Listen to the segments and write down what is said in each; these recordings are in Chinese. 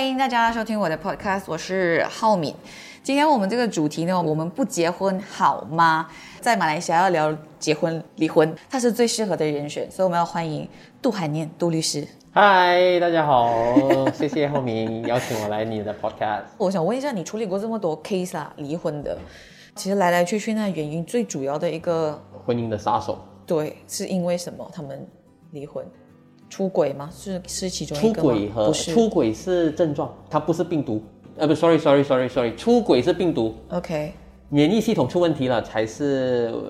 欢迎大家收听我的 podcast，我是浩敏。今天我们这个主题呢，我们不结婚好吗？在马来西亚要聊结婚离婚，他是最适合的人选，所以我们要欢迎杜海念杜律师。嗨，大家好，谢谢浩明邀请我来你的 podcast。我想问一下，你处理过这么多 case 啊，离婚的，其实来来去去那原因最主要的一个，婚姻的杀手，对，是因为什么？他们离婚？出轨吗？是是其中一出个出轨和出轨是症状，它不是病毒。呃，不，sorry，sorry，sorry，sorry，出轨是病毒，OK，免疫系统出问题了才是、呃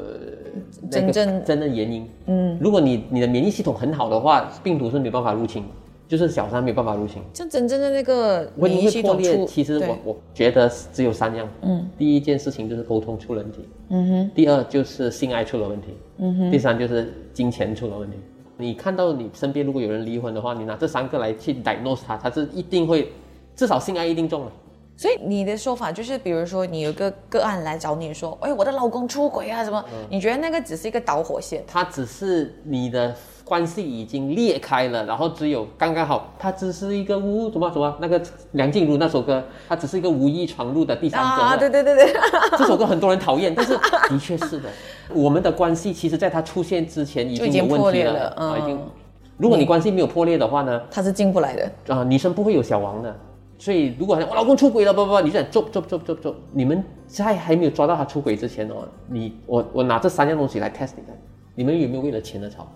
那个真正真正原因。嗯，如果你你的免疫系统很好的话，病毒是没办法入侵，就是小三没有办法入侵。像真正的那个免疫系会破裂，其实我我觉得只有三样。嗯，第一件事情就是沟通出了问题。嗯哼。第二就是性爱出了问题。嗯哼。第三就是金钱出了问题。你看到你身边如果有人离婚的话，你拿这三个来去 diagnose 他，他是一定会，至少性爱一定中了。所以你的说法就是，比如说你有个个案来找你说，哎，我的老公出轨啊，什么？嗯你觉得那个只是一个导火线？他只是你的关系已经裂开了，然后只有刚刚好，他只是一个无什么什么那个梁静茹那首歌，他只是一个无意闯入的第三者。啊，对对对对，这首歌很多人讨厌，但是的确是的。我们的关系其实在它出现之前已经经有问题破裂了啊，已经嗯。如果你关系没有破裂的话呢，他是进不来的。啊，女生不会有小王的。所以如果我老公出轨了，不不不，你想做做做做做，你们在还没有抓到他出轨之前哦，你我我拿这三样东西来 test 你看，你们有没有为了钱而吵？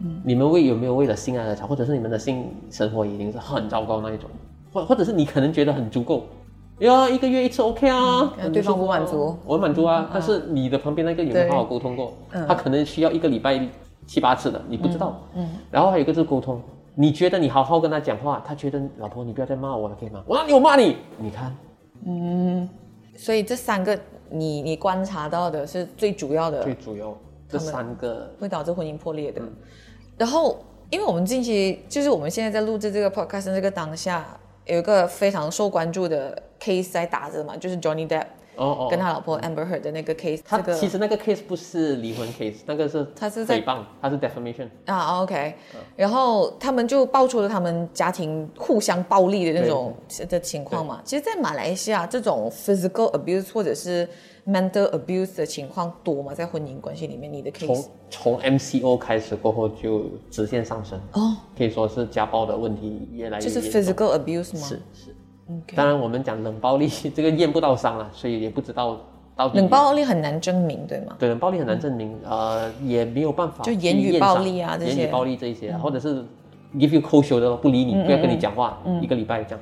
嗯，你们为有没有为了性爱而吵，或者是你们的性生活已经是很糟糕那一种，或或者是你可能觉得很足够，呀，一个月一次 OK 啊，嗯对方不满足。我满足啊，但是你的旁边那个有没有对好好沟通过？他可能需要一个礼拜七八次的，你不知道。嗯，然后还有一个就是沟通，你觉得你好好跟他讲话，他觉得老婆你不要再骂我了，可以吗？我哪里有骂你？你看，嗯。所以这三个你你观察到的是最主要的。最主要这三个会导致婚姻破裂的。然后，因为我们近期就是我们现在在录制这个 podcast 的这个当下，有一个非常受关注的 case 在打着嘛，就是 Johnny Depp 哦哦，跟他老婆 Amber Heard 的那个 case，他这个其实那个 case 不是离婚 case，那个是他是在诽谤，他是 defamation。啊，OK，然后他们就爆出了他们家庭互相暴力的那种的情况嘛。其实，在马来西亚，这种 physical abuse 或者是 mental abuse 的情况多吗？在婚姻关系里面，你的 case 从从 MCO 开始过后就直线上升，哦，可以说是家暴的问题越来越就是 physical abuse 吗？是是。当然，我们讲冷暴力 这个验不到伤了，所以也不知道到底冷暴力很难证明，对吗？对冷暴力很难证明，呃，也没有办法就言语暴力啊这些嗯言语暴力这一些啊，或者是 give you cold shoulder 不理你，不要跟你讲话，一个礼拜这样。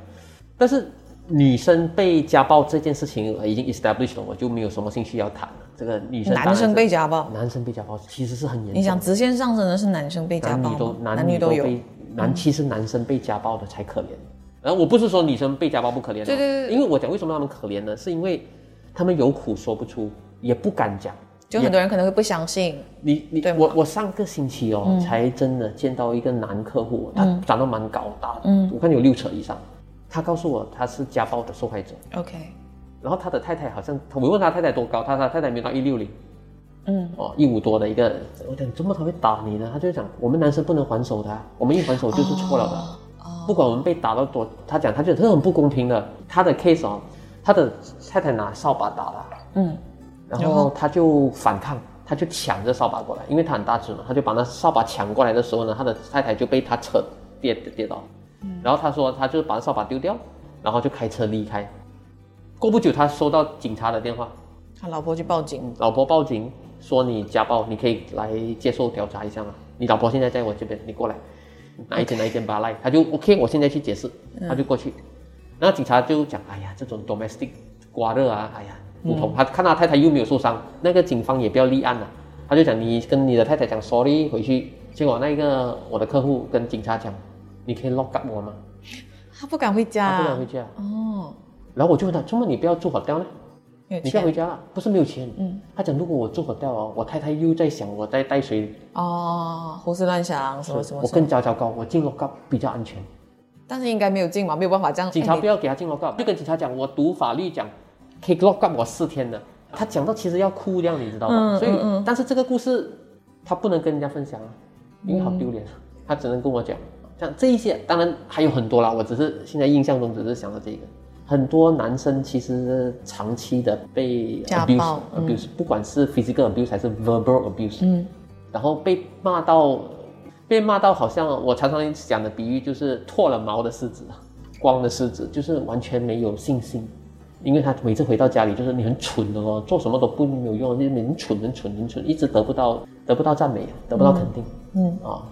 但是女生被家暴这件事情呃已经 established 了，我就没有什么兴趣要谈了。这个女生男生被家暴，男生被家暴其实是很严重的，你想直线上升的是男生被家男女都暴？男女都有男，其实男生被家暴的才可怜。然后我不是说女生被家暴不可怜、哦，对对对因为我讲为什么他们可怜呢？是因为他们有苦说不出，也不敢讲。就很多人可能会不相信，你你对我我上个星期哦，才真的见到一个男客户，他长得蛮高大的，嗯我看有六尺以上。他告诉我他是家暴的受害者，OK，然后他的太太好像，我问他太太多高，他他太太没到一六零，嗯，哦，一五多的一个，我讲怎么他会打你呢？他就讲我们男生不能还手的啊，我们一还手就是错了的。哦。不管我们被打到多，他讲他觉得这很不公平的。他的 case 哦，他的太太拿扫把打他，嗯，然后他就反抗，他就抢着扫把过来，因为他很大只嘛，他就把那扫把抢过来的时候呢，他的太太就被他扯跌跌倒，然后他说他就把扫把丢掉，然后就开车离开。过不久，他收到警察的电话，他老婆去报警，老婆报警说你家暴，你可以来接受调查一下嘛？你老婆现在在我这边，你过来，哪一间哪一间巴赖，他就 OK，我现在去解释，他就过去，然后警察就讲，哎呀，这种 domestic 刮热啊，哎呀，不同，他看他太太又没有受伤，那个警方也不要立案了，他就讲你跟你的太太讲 sorry 回去，结果那个我的客户跟警察讲，你可以 lock up 我吗？他不敢回家，他不敢回家，哦，然后我就问他，怎么你不要住 hotel 呢？你不要回家了，不是没有钱。嗯，他讲如果我住 hotel 哦，我太太又在想我在带谁，哦，胡思乱想什么什么我，更加糟糕，我进 lock up 比较安全。但是应该没有进嘛，没有办法这样。哎警察不要给他进 lock up，就跟警察讲，我读法律讲可以 lock up 我四天的。他讲到其实要哭这样，你知道吗？所以，但是这个故事他不能跟人家分享啊，因为好丢脸。他只能跟我讲，像这一些，当然还有很多啦。我只是现在印象中只是想到这个，很多男生其实长期的被家 abuse abuse，、不管是 physical abuse 还是 verbal abuse，嗯，然后被骂到被骂到好像我常常讲的比喻就是脱了毛的狮子，光的狮子，就是完全没有信心。因为他每次回到家里，就是你很蠢的哦，做什么都不没有用，就是你很蠢很蠢很蠢，一直得不到得不到赞美，得不到肯定，嗯。啊，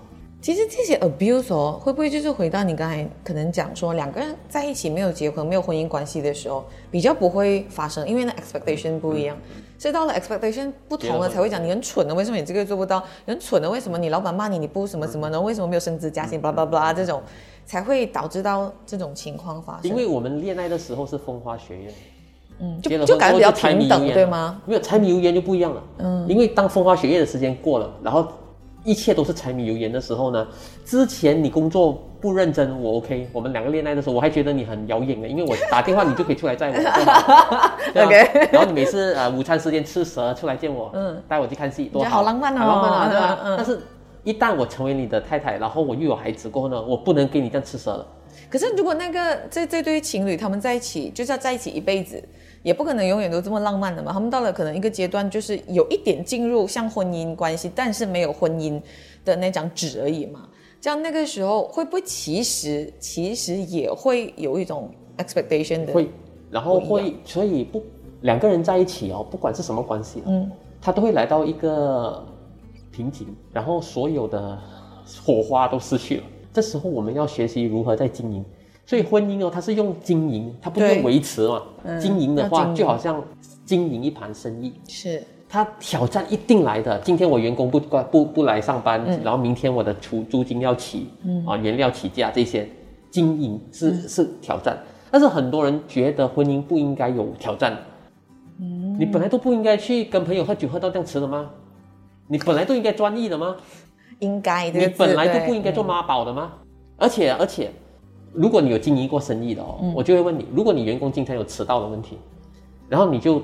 其实这些 abuse 哦，会不会就是回到你刚才可能讲说，两个人在一起没有结婚、没有婚姻关系的时候，比较不会发生，因为那 expectation 不一样。所以到了 expectation 不同了，才会讲你很蠢的，为什么你这个做不到？很蠢的，为什么你老板骂你你不什么什么呢？为什么没有升职加薪？巴拉巴拉这种，才会导致到这种情况发生。因为我们恋爱的时候是风花雪月，嗯，就就感觉比较平等，对吗？没有柴米油盐就不一样了，嗯，因为当风花雪月的时间过了，然后一切都是柴米油盐的时候呢，之前你工作不认真，我 OK，我们两个恋爱的时候，我还觉得你很妖艳的，因为我打电话你就可以出来载我，OK 然后你每次呃午餐时间吃蛇出来见我，嗯，带我去看戏，多好浪漫哦好浪漫啊，对吧？嗯嗯但是。一旦我成为你的太太，然后我又有孩子过后呢，我不能给你这样吃蛇了。可是如果那个这这对情侣他们在一起就是要在一起一辈子，也不可能永远都这么浪漫的嘛。他们到了可能一个阶段，就是有一点进入像婚姻关系，但是没有婚姻的那张纸而已嘛。这样那个时候会不会其实其实也会有一种 expectation 的？会，然后会，所以不两个人在一起哦，不管是什么关系，嗯，他都会来到一个瓶颈，然后所有的火花都失去了。这时候我们要学习如何在经营。所以婚姻哦，它是用经营，它不是用维持嘛。经营的话，就好像经营一盘生意，是它挑战一定来的。今天我员工不不不来上班，然后明天我的租租金要起，啊，原料起价这些，经营是、是挑战。但是很多人觉得婚姻不应该有挑战，你本来都不应该去跟朋友喝酒喝到这样迟的吗？你本来都应该专一的吗？应该的你本来就不应该做妈宝的吗？而且而且，如果你有经营过生意的哦，我就会问你，如果你员工经常有迟到的问题，然后你就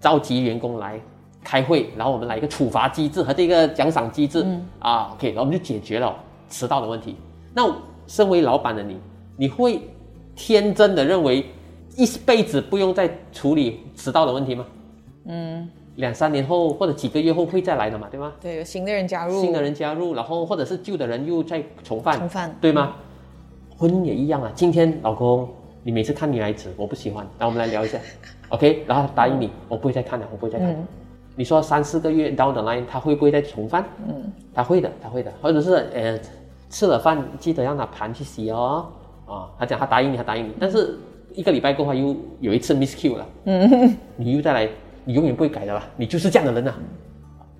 召集员工来开会，然后我们来一个处罚机制和这个奖赏机制、啊，OK，然后我们就解决了迟到的问题。那身为老板的你，你会天真的认为一辈子不用再处理迟到的问题吗？嗯，两三年后或者几个月后会再来的嘛，对吗？对有新的人加入，新的人加入，然后或者是旧的人又再重犯，重犯对吗？婚姻也一样啊。今天老公，你每次看女孩子，我不喜欢，然后我们来聊一下，OK？然后答应你，我不会再看了，我不会再看。你说三四个月 down the line，他会不会再重犯？嗯，他会的，他会的，或者是呃，吃了饭记得让他盘去洗哦。啊，他讲他答应你，他答应你，但是一个礼拜过后又有一次 miss Q 了，嗯，你又再来，你永远不会改的啦，你就是这样的人呐、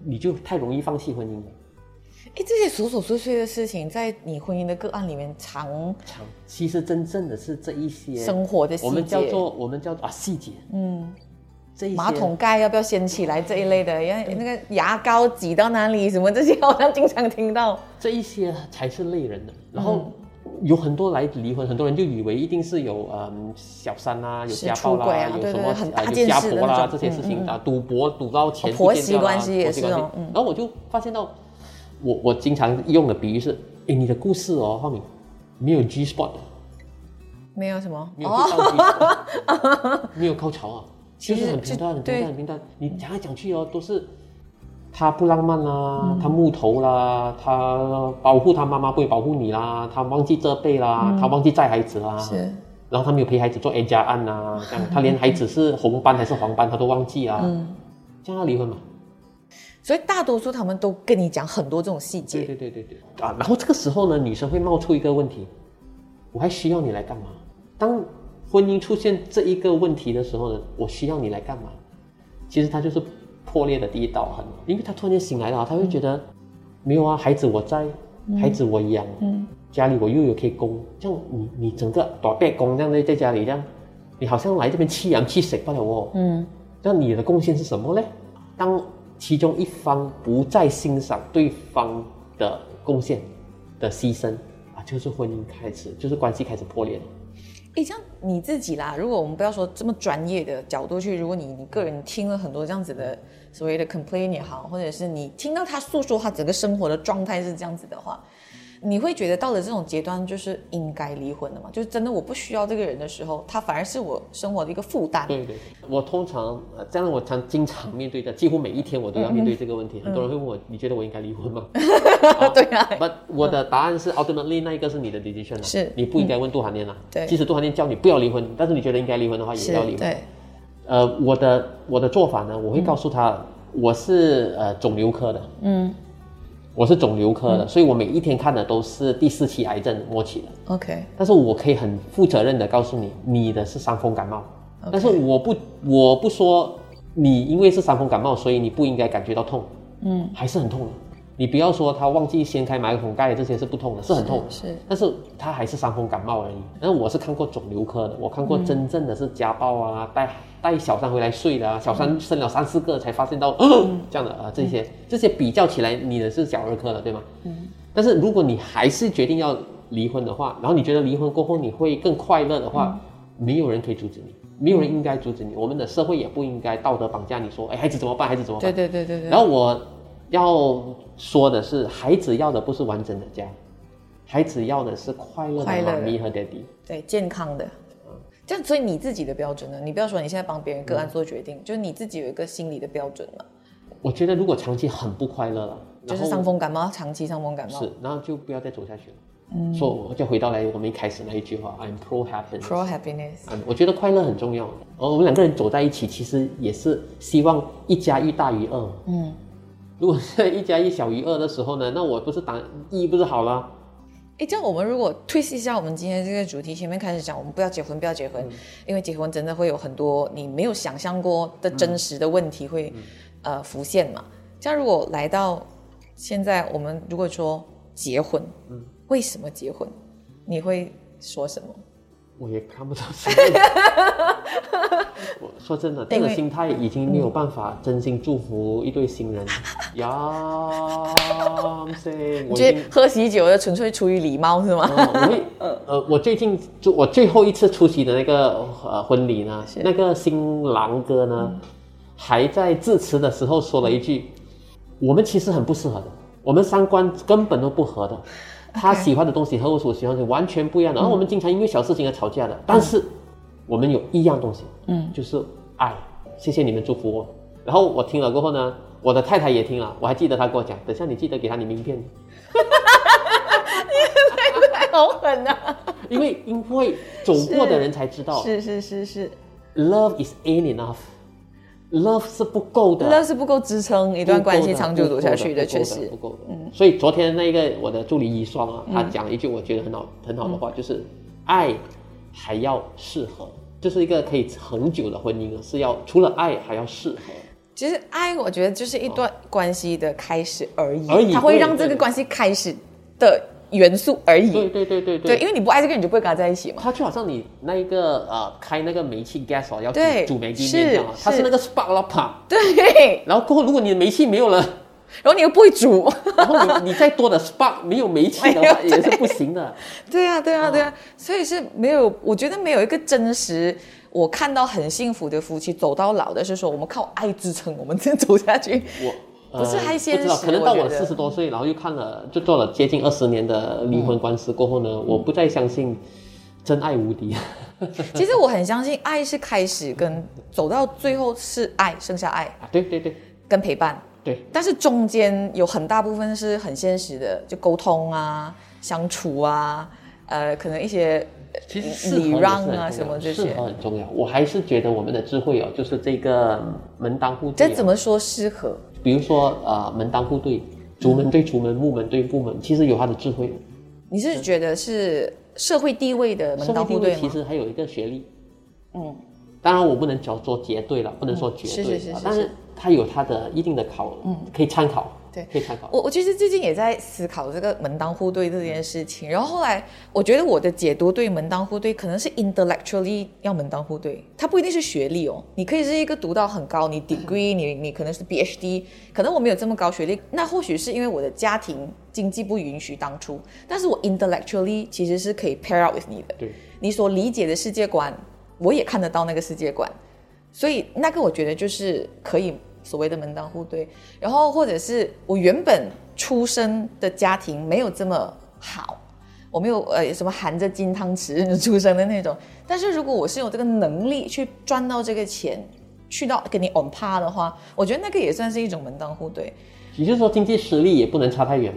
你就太容易放弃婚姻了。哎，这些琐琐碎碎的事情，在你婚姻的个案里面常常，其实真正的是这一些生活的细节，我们叫做我们叫做啊细节，嗯，这马桶盖要不要掀起来这一类的，因为那个牙膏挤到哪里什么这些，好像经常听到。这一些才是累人的。然后有很多来离婚，很多人就以为一定是有嗯小三啊，有是家暴啦，有什么很大件事的婆啦那种这些事情啊，赌博赌到钱哦婆媳关系也是哦嗯然后我就发现到，我我经常用的比喻是，诶，你的故事哦，浩明没有 G spot。没有什么。没有没有高潮啊，就是很平淡，很平淡，很平淡。你讲来讲去哦，都是他不浪漫啦，嗯。他木头啦，他保护他妈妈不会保护你啦，他忘记责备啦，他忘记载孩子啦，然后他没有陪孩子做 A 加案呐，这样他连孩子是红斑还是黄斑他都忘记啊，嗯。这样要离婚嘛？所以大多数他们都跟你讲很多这种细对节。对对对对啊！然后这个时候呢，女生会冒出一个问题：我还需要你来干嘛？当婚姻出现这一个问题的时候呢，我需要你来干嘛？其实它就是破裂的第一道痕，因为他突然间醒来了，他会觉得、没有啊，孩子我在，孩子我养，嗯，家里我又有可以供，这样你你整个打背工这样在在家里这样，你好像来这边弃养弃死罢了哦，嗯，那你的贡献是什么呢？当其中一方不再欣赏对方的贡献的牺牲啊，就是婚姻开始，就是关系开始破裂了。诶，这样你自己啦，如果我们不要说这么专业的角度去，如果你你个人听了很多这样子的所谓的 complain 也好，或者是你听到他诉说他整个生活的状态是这样子的话，你会觉得到了这种阶段就是应该离婚的吗？就是真的我不需要这个人的时候，他反而是我生活的一个负担。对对，我通常呃这样我常经常面对的，几乎每一天我都要面对这个问嗯题。很多人会问我，你觉得我应该离婚吗？对啊，But 我的答案是 ultimately 那一个是你的 decision 啊是你不应该问杜涵念啊。对即使杜涵念叫你不要离婚，但是你觉得应该离婚的话，也是要离婚。对，呃，我的我的做法呢，我会告诉他，我是呃肿瘤科的，嗯我是肿瘤科的，所以我每一天看的都是第四期癌症末期的。，OK，但是我可以很负责任的告诉你，你的是伤风感冒。但是我不我不说你因为是伤风感冒，所以你不应该感觉到痛，嗯，还是很痛的。你不要说他忘记掀开马桶盖，这些是不痛的，是很痛的。是但是他还是伤风感冒而已。但是我是看过肿瘤科的，我看过真正的是家暴啊，带带小三回来睡的啊，小三生了三四个才发现到、这样的啊，这些这些比较起来，你的是小儿科的，对吗？嗯。但是如果你还是决定要离婚的话，然后你觉得离婚过后你会更快乐的话，没有人可以阻止你，没有人应该阻止你，我们的社会也不应该道德绑架你说，哎，孩子怎么办？孩子怎么办？对对对对对。然后我要说的是，孩子要的不是完整的家，孩子要的是快乐的妈咪和爹地。对健康的。这样，所以你自己的标准呢？你不要说你现在帮别人嗯个案做决定，就是你自己有一个心理的标准嘛，我觉得如果长期很不快乐了，就是伤风感冒，长期伤风感冒是，然后就不要再走下去了。嗯，所以我就回到来我们一开始那一句话，I'm pro happiness。，pro happiness。嗯，我觉得快乐很重要。而，我们两个人走在一起，其实也是希望一加一大于二。嗯，如果现在一加一小于二的时候呢，那我不是打一不是好了？哎，这样我们如果 twist 一下我们今天这个主题，前面开始讲我们不要结婚，不要结婚，因为结婚真的会有很多你没有想象过的真实的问题会、呃浮现嘛。这样如果来到现在，我们如果说结婚，为什么结婚？你会说什么？我也看不到什么。我说真的，这个心态已经没有办法真心祝福一对新人。呀，我已觉得喝喜酒的纯粹出于礼貌是吗？哦，我会呃，我最近就我最后一次出席的那个呃婚礼呢，那个新郎哥呢，还在致辞的时候说了一句：“我们其实很不适合的，我们三观根本都不合的。他喜欢的东西和我所喜欢的完全不一样的，然后我们经常因为小事情而吵架的，但是我们有一样东西，嗯，就是爱。谢谢你们祝福我。然后我听了过后呢，我的太太也听了，我还记得她跟我讲，等下你记得给她你名片。”好狠啊！因为因为走过的人才知道 是是是是，，love is ain't enough，love 是不够的，，love 是不够支撑一段关系长久走下去的，确实不。够的。嗯，所以昨天那个我的助理遗孀啊，他讲了一句我觉得很好很好的话，就是爱还要适合，就是一个可以长久的婚姻啊，是要除了爱还要适合。其实爱，我觉得就是一段关系的开始而已，而已它会让这个关系开始的元素而已。对对对对对，因为你不爱这个人，你就不会跟他在一起嘛。它就好像你那一个呃开那个煤气 gas 哦，要煮煮煤气是面这样啊，它是是那个 spark 了啪，对，然后过后如果你的煤气没有了。然后你又不会煮。然后你你再多的 spark 没有煤气的话也是不行的。对啊，对啊，对啊，所以是没有，我觉得没有一个真实，我看到很幸福的夫妻走到老的是说，我们靠爱支撑，我们这样走下去。我不是太现不知道，可能到我四十多岁，然后又看了，就做了接近二十年的离婚官司过后呢，我不再相信真爱无敌。其实我很相信，爱是开始跟走到最后是爱，剩下爱啊，对对对跟陪伴。对，但是中间有很大部分是很现实的，就沟通啊、相处啊，呃，可能一些其实礼让啊什么这些适合。很重要。我还是觉得我们的智慧哦，就是这个门当户对、这哦。怎么说适合？比如说呃，门当户对，竹门对竹门，木门对木门，其实有它的智慧。你是觉得是社会地位的门当户对？其实还有一个学历。嗯，当然我不能叫做绝对了，不能说绝对是是是是啊但是它有它的一定的考，嗯，可以参考，对。可以参考。我我其实最近也在思考这个门当户对这件事情，然后后来我觉得我的解读对门当户对可能是 intellectually 要门当户对，它不一定是学历哦，你可以是一个读到很高，你 degree 你你可能是 PhD，可能我没有这么高学历，那或许是因为我的家庭经济不允许当初，但是我 intellectually 其实是可以 pair up with 你的，对，你所理解的世界观，我也看得到那个世界观，所以那个我觉得就是可以所谓的门当户对。然后或者是我原本出生的家庭没有这么好，我没有呃什么含着金汤匙出生的那种。但是如果我是有这个能力去赚到这个钱，去到跟你 on pa 的话，我觉得那个也算是一种门当户对。也就是说，经济实力也不能差太远。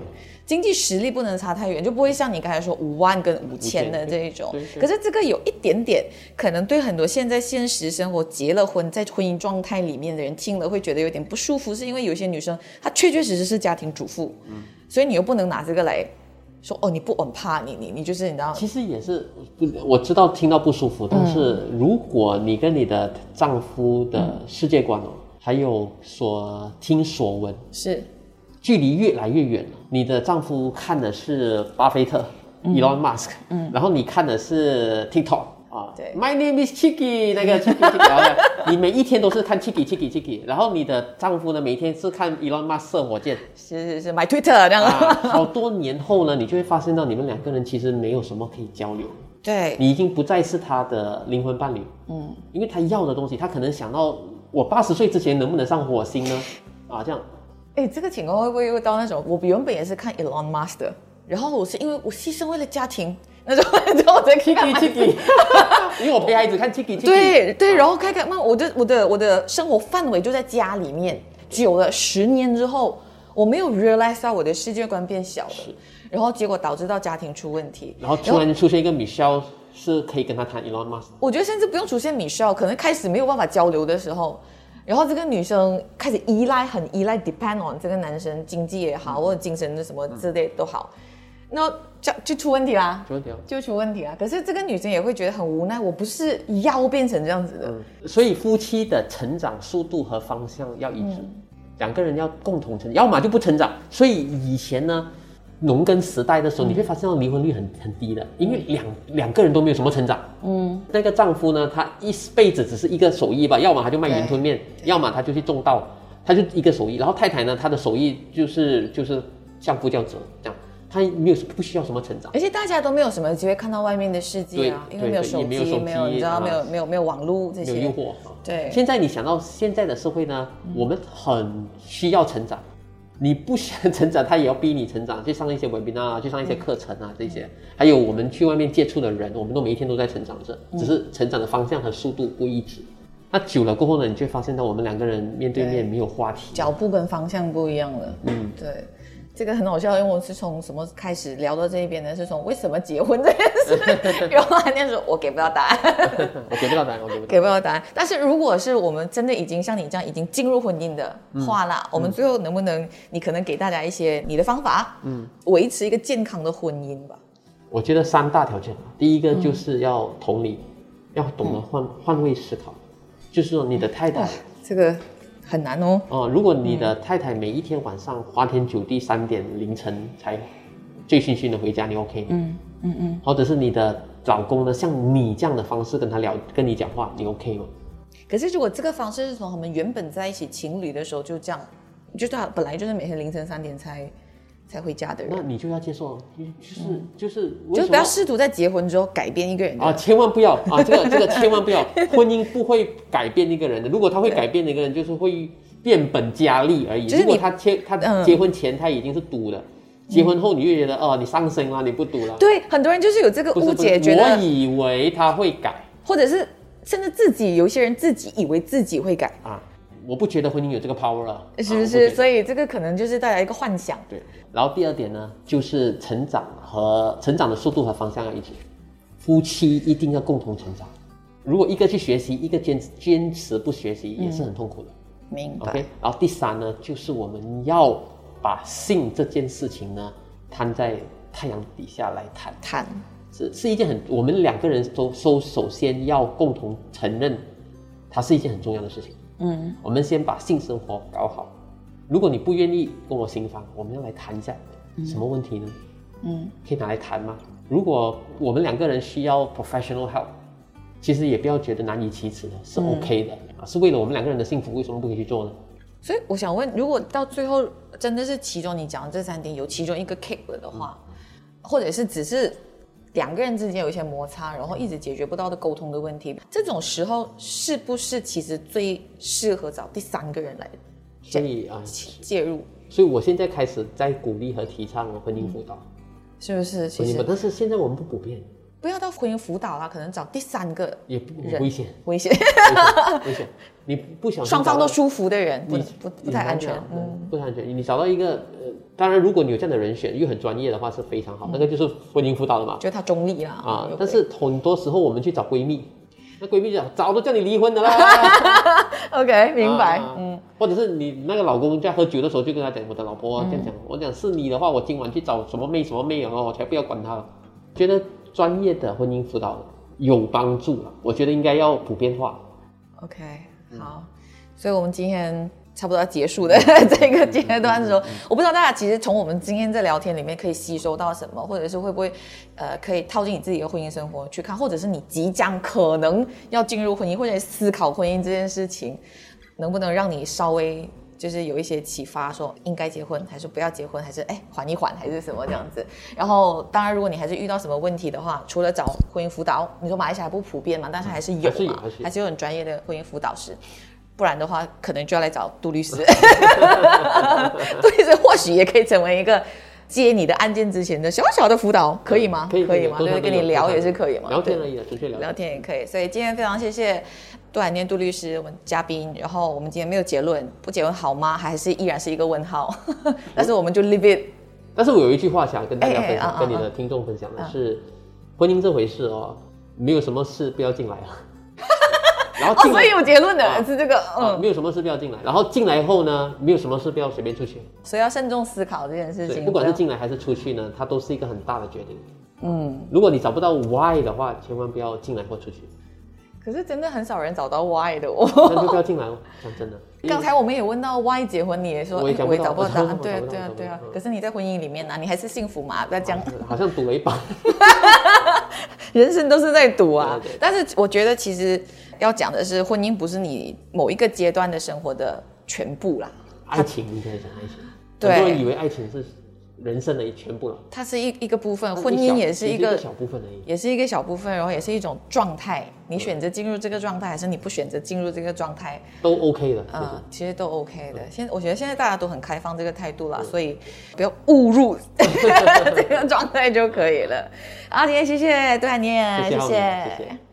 经济实力不能差太远，就不会像你刚才说五万跟五千的这一种。可是这个有一点点，可能对很多现在现实生活结了婚在婚姻状态里面的人听了会觉得有点不舒服，是因为有些女生她确确实实是家庭主妇，嗯。所以你又不能拿这个来说哦，你不稳怕你你你就是你知道，其实也是，我知道听到不舒服，但是如果你跟你的丈夫的世界观哦，还有所听所闻，是距离越来越远了。你的丈夫看的是巴菲特、Elon Musk，嗯，然后你看的是 TikTok 啊，对，My name is Chicky 那个 Chicky 你每一天都是看 Chicky Chicky Chicky，然后你的丈夫呢每天是看 Elon Musk 射火箭，是是是买 Twitter 这样，啊，好多年后呢，你就会发现到你们两个人其实没有什么可以交流。对，你已经不再是他的灵魂伴侣，嗯，因为他要的东西，他可能想到我八十岁之前能不能上火星呢？啊，这样，哎，这个情况会不会又到那种，我原本也是看 Elon Musk 的，然后我是因为我牺牲为了家庭，那种，然后我在看 Chicky Chicky，因为我陪孩子看 Chicky Chicky，对对，然后看看，那我的我的我的生活范围就在家里面，久了十年之后，我没有 realize 到我的世界观变小了，然后结果导致到家庭出问题，然后突然出现一个 Michelle 是可以跟他谈 Elon Musk，我觉得甚至不用出现 Michelle，可能开始没有办法交流的时候，然后这个女生开始依赖，很依赖 depend on 这个男生，经济也好，或者精神的什么之类都好，那就就出问题啦。出问题了。就出问题啊！可是这个女生也会觉得很无奈，我不是要变成这样子的，嗯，所以夫妻的成长速度和方向要一致，两个人要共同成长，要么就不成长。所以以前呢，农耕时代的时候，你会发现到离婚率很很低的，因为两两个人都没有什么成长。嗯，那个丈夫呢，他一辈子只是一个手艺吧，要么他就卖云吞面，要么他就去种稻，他就一个手艺。然后太太呢，她的手艺就是就是相夫教子这样，她没有不需要什么成长。而且大家都没有什么机会看到外面的世界啊，因为没有手机，没有手机没有你知道啊没有没有没有网络这些，没有诱惑。啊对现在你想到现在的社会呢，我们很需要成长。你不想成长，他也要逼你成长，去上一些 webinar，去上一些课程啊，这些，还有我们去外面接触的人，我们都每一天都在成长着，只是成长的方向和速度不一致。那久了过后呢，你就会发现到我们两个人面对面没有话题。脚步跟方向不一样了。嗯，对，这个很好笑，因为我是从什么开始聊到这一边呢？是从为什么结婚这件事，然后他那时候 我给不到答案。我给不到答案，我给不到。给不了答案。但是如果是我们真的已经像你这样已经进入婚姻的话啦，我们最后能不能，你可能给大家一些你的方法，嗯，维持一个健康的婚姻吧。我觉得三大条件，第一个就是要同理，要懂得换换位思考，就是说你的太太这个很难哦。哦，如果你的太太每一天晚上花天酒地，三点凌晨才醉醺醺的回家，你 OK 吗？嗯嗯嗯。或者是你的老公呢，像你这样的方式跟他聊，跟你讲话，你 OK 吗？可是如果这个方式是从他们原本在一起情侣的时候就这样，就是他本来就是每天凌晨三点才才回家的人，那你就要接受，就就是就是为就不要试图在结婚之后改变一个人啊，千万不要啊！这个这个千万不要，婚姻不会改变一个人的。如果他会改变一个人，就是会变本加厉而已。就是如果他结他嗯结婚前他已经是赌了，结婚后你就觉得哦，你上升了，你不赌了。对，很多人就是有这个误解，觉得，我以为他会改或者是甚至自己有一些人自己以为自己会改，啊，我不觉得婚姻有这个 power 了，是不是？所以这个可能就是带来一个幻想。对。然后第二点呢，就是成长和成长的速度和方向要一致，夫妻一定要共同成长。如果一个去学习，一个坚坚持不学习，也是很痛苦的。明白。OK，然后第三呢，就是我们要把性这件事情呢摊在太阳底下来谈，谈是是一件很我们两个人都首首先要共同承认，它是一件很重要的事情。嗯，我们先把性生活搞好。如果你不愿意跟我行房，我们要来谈一下，什么问题呢？嗯，可以拿来谈吗？如果我们两个人需要 professional help，其实也不要觉得难以启齿的，是 OK 的、啊，是为了我们两个人的幸福，为什么不可以去做呢？所以我想问，如果到最后真的是其中你讲的这三点有其中一个 kick 了的话，或者是只是两个人之间有一些摩擦，然后一直解决不到的沟通的问题，这种时候是不是其实最适合找第三个人来所以啊，介入？所以我现在开始在鼓励和提倡婚姻辅导，是不是？其婚姻吧实但是现在我们不普遍，不要到婚姻辅导啦，可能找第三个也不危险，危险，危险。你不想双方都舒服的人，不你不不太安全。嗯，嗯，不太安全。你找到一个呃，当然如果你有这样的人选又很专业的话是非常好，那个就是婚姻辅导的嘛。觉得他中立啦。啊但是很多时候我们去找闺蜜，那闺蜜讲早都叫你离婚的啦。OK，明白。啊嗯，或者是你那个老公在喝酒的时候就跟他讲，我的老婆这样讲，我讲是你的话，我今晚去找什么妹什么妹哦，我才不要管他了。觉得专业的婚姻辅导有帮助了，我觉得应该要普遍化。OK，好，所以我们今天差不多要结束的这个阶段的时候，我不知道大家其实从我们今天在聊天里面可以吸收到什么，或者是会不会呃可以套进你自己的婚姻生活去看，或者是你即将可能要进入婚姻，或者思考婚姻这件事情，能不能让你稍微。就是有一些启发，说应该结婚还是不要结婚，还是哎缓一缓，还是什么这样子。然后，当然，如果你还是遇到什么问题的话，除了找婚姻辅导，你说马来西亚不普遍嘛，但是还是有嘛，还是有还是有还是有很专业的婚姻辅导师。不然的话，可能就要来找杜律师。杜律师或许也可以成为一个接你的案件之前的小小的辅导，可以吗？可以可以吗？都就是跟你聊也是可以嘛。聊天而已的，纯粹聊聊天。也可以。所以今天非常谢谢杜海念杜律师，我们嘉宾。然后我们今天没有结论，不结论好吗？还是依然是一个问号？但是我们就 leave it。但是我有一句话想跟大家分享，跟你的听众分享的是，婚姻这回事哦，没有什么事不要进来啊。然后哦，进来所以有结论的啊是这个，啊，嗯，没有什么事不要进来。然后进来后呢，没有什么事不要随便出去。所以要慎重思考这件事，情。不管是要进来还是出去呢，它都是一个很大的决定。嗯，如果你找不到 why 的话，千万不要进来或出去，可是真的很少人找到 why 的哦。那就不要进来哦。讲真的，刚才我们也问到 why 结婚，你也说哎我也找不到答案。我对啊对啊对啊可是你在婚姻里面呢，你还是幸福嘛？不要这样，好像赌了一把。人生都是在赌啊。但是我觉得其实要讲的是，婚姻不是你某一个阶段的生活的全部啦，爱情，你可以讲爱情。对很多人以为爱情是人生的一全部了，它是一一个部分，婚姻也是一个。只小部分而已。也是一个小部分，然后也是一种状态。你选择进入这个状态，还是你不选择进入这个状态？都 OK 的，嗯、就是其实都 OK 的。现我觉得现在大家都很开放这个态度啦，所以不要误入 这个状态就可以了。好，今天谢谢杜海念，谢谢谢谢